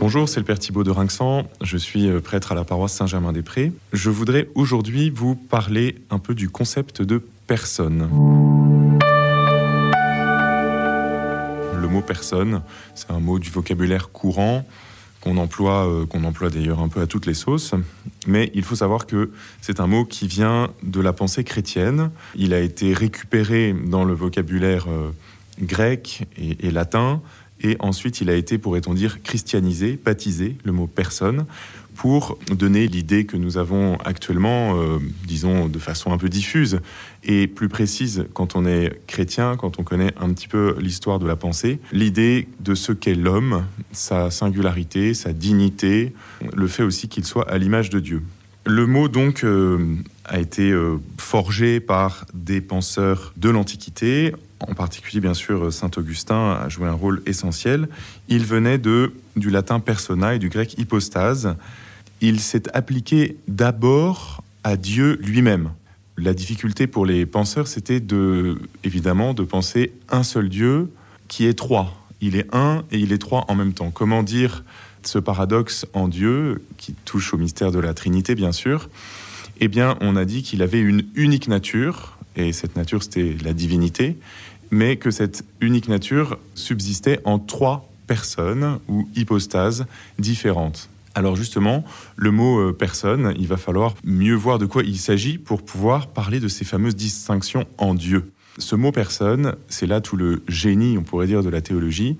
Bonjour, c'est le Père Thibault de Rinxan. Je suis euh, prêtre à la paroisse Saint-Germain-des-Prés. Je voudrais aujourd'hui vous parler un peu du concept de personne. Le mot personne, c'est un mot du vocabulaire courant qu'on emploie, euh, qu'on emploie d'ailleurs un peu à toutes les sauces. Mais il faut savoir que c'est un mot qui vient de la pensée chrétienne. Il a été récupéré dans le vocabulaire euh, grec et, et latin et ensuite, il a été, pourrait-on dire, christianisé, baptisé, le mot personne, pour donner l'idée que nous avons actuellement, euh, disons de façon un peu diffuse et plus précise quand on est chrétien, quand on connaît un petit peu l'histoire de la pensée, l'idée de ce qu'est l'homme, sa singularité, sa dignité, le fait aussi qu'il soit à l'image de Dieu. Le mot donc euh, a été euh, forgé par des penseurs de l'Antiquité en particulier bien sûr Saint Augustin a joué un rôle essentiel. Il venait de, du latin persona et du grec hypostase. Il s'est appliqué d'abord à Dieu lui-même. La difficulté pour les penseurs, c'était de, évidemment de penser un seul Dieu qui est trois. Il est un et il est trois en même temps. Comment dire ce paradoxe en Dieu, qui touche au mystère de la Trinité, bien sûr? Eh bien, on a dit qu'il avait une unique nature, et cette nature, c'était la divinité, mais que cette unique nature subsistait en trois personnes ou hypostases différentes. Alors justement, le mot euh, personne, il va falloir mieux voir de quoi il s'agit pour pouvoir parler de ces fameuses distinctions en Dieu. Ce mot personne, c'est là tout le génie, on pourrait dire, de la théologie.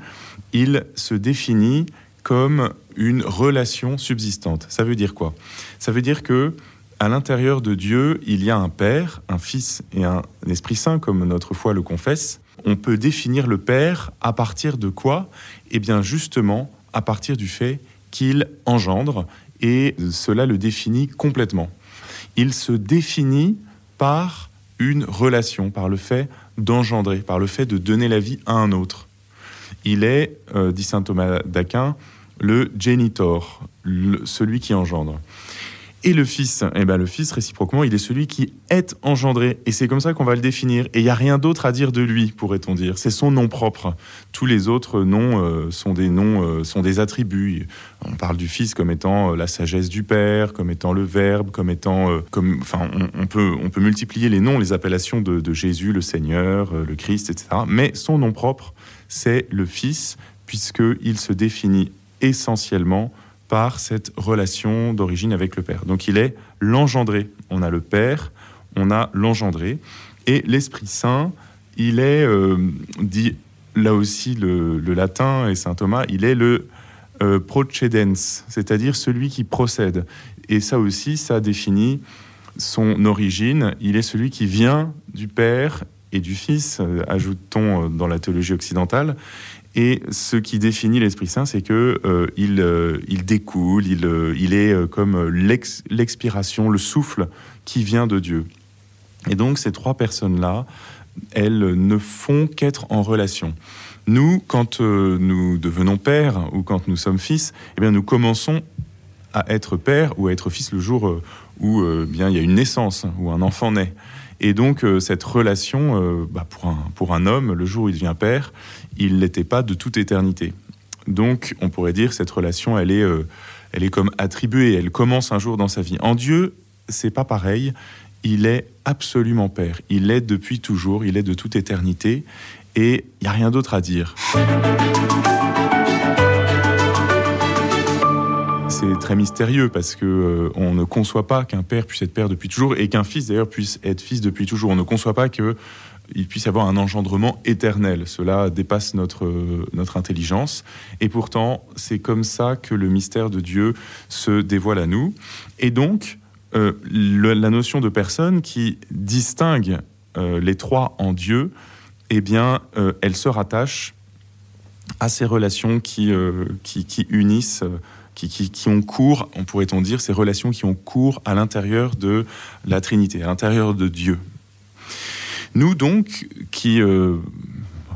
Il se définit comme une relation subsistante. Ça veut dire quoi? Ça veut dire que à l'intérieur de Dieu, il y a un Père, un Fils et un Esprit Saint, comme notre foi le confesse, on peut définir le Père à partir de quoi? Eh bien justement à partir du fait qu'il engendre, et cela le définit complètement. Il se définit par une relation, par le fait d'engendrer, par le fait de donner la vie à un autre. Il est, euh, dit saint Thomas d'Aquin, le génitor, celui qui engendre. Et le Fils, eh ben le Fils, réciproquement, il est celui qui est engendré. Et c'est comme ça qu'on va le définir. Et il n'y a rien d'autre à dire de lui, pourrait-on dire. C'est son nom propre. Tous les autres noms euh, sont des noms, euh, sont des attributs. On parle du Fils comme étant euh, la sagesse du Père, comme étant le Verbe, comme étant, comme, enfin, on, peut, on peut multiplier les noms, les appellations de, de Jésus, le Seigneur, le Christ, etc. Mais son nom propre, c'est le Fils, puisqu'il se définit essentiellement par cette relation d'origine avec le Père. Donc il est l'engendré. On a le Père, on a l'engendré. Et l'Esprit Saint, il est, euh, dit là aussi le, latin et saint Thomas, il est le euh, procedens, c'est-à-dire celui qui procède. Et ça aussi, ça définit son origine. Il est celui qui vient du Père et du Fils, euh, ajoute-t-on dans la théologie occidentale, et ce qui définit l'Esprit Saint, c'est que euh, il, euh, il, découle, il, euh, il est comme l'expiration, le souffle qui vient de Dieu. Et donc ces trois personnes-là, elles ne font qu'être en relation. Nous, quand nous devenons pères ou quand nous sommes fils, eh bien nous commençons à être père ou à être fils le jour où bien il y a une naissance, où un enfant naît. Et donc cette relation, bah, pour, un, pour un homme, le jour où il devient père, il n'était pas de toute éternité. Donc, on pourrait dire cette relation, elle est, euh, elle est comme attribuée, elle commence un jour dans sa vie. En Dieu, c'est pas pareil. Il est absolument Père. Il est depuis toujours. Il est de toute éternité. Et il n'y a rien d'autre à dire. C'est très mystérieux parce que euh, on ne conçoit pas qu'un père puisse être père depuis toujours et qu'un fils d'ailleurs puisse être fils depuis toujours. On ne conçoit pas que il puisse avoir un engendrement éternel. Cela dépasse notre, notre intelligence. Et pourtant, c'est comme ça que le mystère de Dieu se dévoile à nous. Et donc, euh, la notion de personne qui distingue euh, les trois en Dieu, eh bien, euh, elle se rattache à ces relations qui, qui, qui, unissent, qui, ont cours, on pourrait-on dire, ces relations qui ont cours à l'intérieur de la Trinité, à l'intérieur de Dieu. Nous donc, qui euh,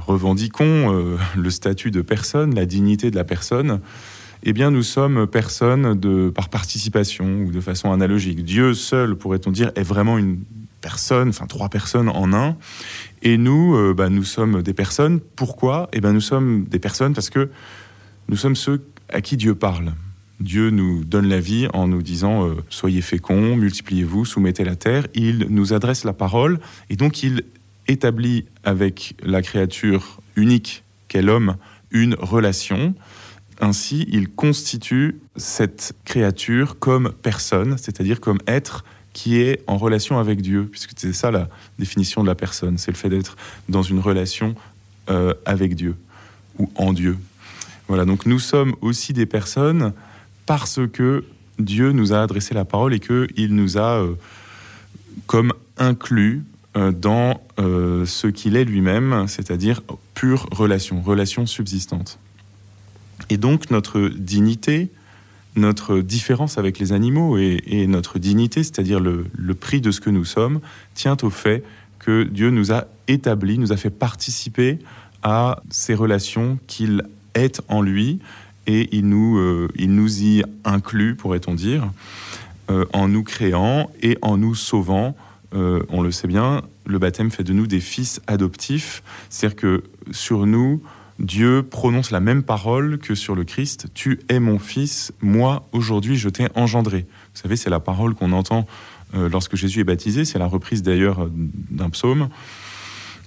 revendiquons euh, le statut de personne, la dignité de la personne, eh bien nous sommes personnes de, par participation ou de façon analogique. Dieu seul, pourrait-on dire, est vraiment une personne, enfin trois personnes en un. Et nous, euh, bah, nous sommes des personnes. Pourquoi? Eh bien nous sommes des personnes parce que nous sommes ceux à qui Dieu parle. Dieu nous donne la vie en nous disant euh, soyez féconds, multipliez-vous, soumettez la terre. Il nous adresse la parole et donc il établit avec la créature unique qu'est l'homme une relation. Ainsi, il constitue cette créature comme personne, c'est-à-dire comme être qui est en relation avec Dieu, puisque c'est ça la définition de la personne, c'est le fait d'être dans une relation euh, avec Dieu ou en Dieu. Voilà, donc nous sommes aussi des personnes parce que Dieu nous a adressé la parole et qu'il nous a euh, comme inclus euh, dans euh, ce qu'il est lui-même, c'est-à-dire pure relation, relation subsistante. Et donc notre dignité, notre différence avec les animaux et, notre dignité, c'est-à-dire le, le, prix de ce que nous sommes, tient au fait que Dieu nous a établi, nous a fait participer à ces relations qu'il est en lui et il nous, euh, il nous y inclut, pourrait-on dire, euh, en nous créant et en nous sauvant. Euh, on le sait bien, le baptême fait de nous des fils adoptifs, c'est-à-dire que sur nous, Dieu prononce la même parole que sur le Christ. Tu es mon fils, moi aujourd'hui je t'ai engendré. Vous savez, c'est la parole qu'on entend lorsque Jésus est baptisé, c'est la reprise d'ailleurs d'un psaume.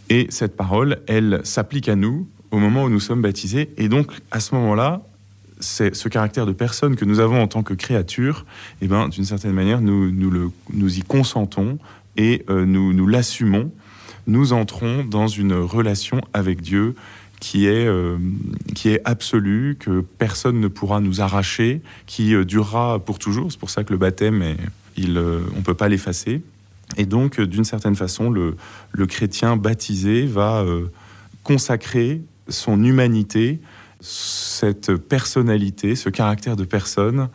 Et cette parole, elle s'applique à nous au moment où nous sommes baptisés. Et donc, à ce moment-là, ce caractère de personne que nous avons en tant que créature, eh ben, d'une certaine manière, nous, nous, le, nous y consentons et euh, nous, nous l'assumons. Nous entrons dans une relation avec Dieu qui est, euh, qui est absolue, que personne ne pourra nous arracher, qui euh, durera pour toujours. C'est pour ça que le baptême, il, on ne peut pas l'effacer. Et donc, d'une certaine façon, le, le, chrétien baptisé va consacrer son humanité cette personnalité, ce caractère de personne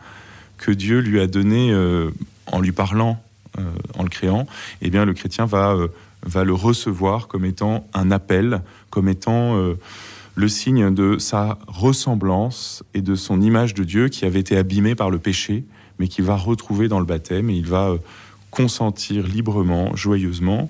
que Dieu lui a donné euh, en lui parlant, euh, en le créant, eh bien le chrétien va, euh, va le recevoir comme étant un appel, comme étant le signe de sa ressemblance et de son image de Dieu qui avait été abîmée par le péché, mais qu'il va retrouver dans le baptême et il va consentir librement, joyeusement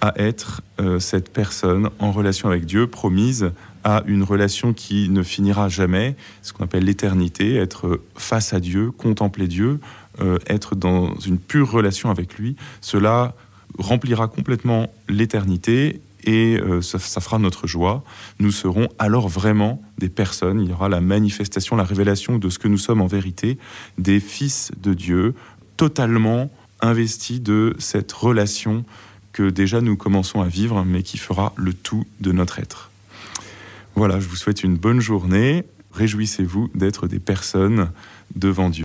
à être cette personne en relation avec Dieu promise à une relation qui ne finira jamais, ce qu'on appelle l'éternité, être face à Dieu, contempler Dieu, euh, être dans une pure relation avec lui, cela remplira complètement l'éternité et euh, ça, fera notre joie. Nous serons alors vraiment des personnes, il y aura la manifestation, la révélation de ce que nous sommes en vérité, des fils de Dieu, totalement investis de cette relation que déjà nous commençons à vivre, mais qui fera le tout de notre être. Voilà, je vous souhaite une bonne journée. Réjouissez-vous d'être des personnes devant Dieu.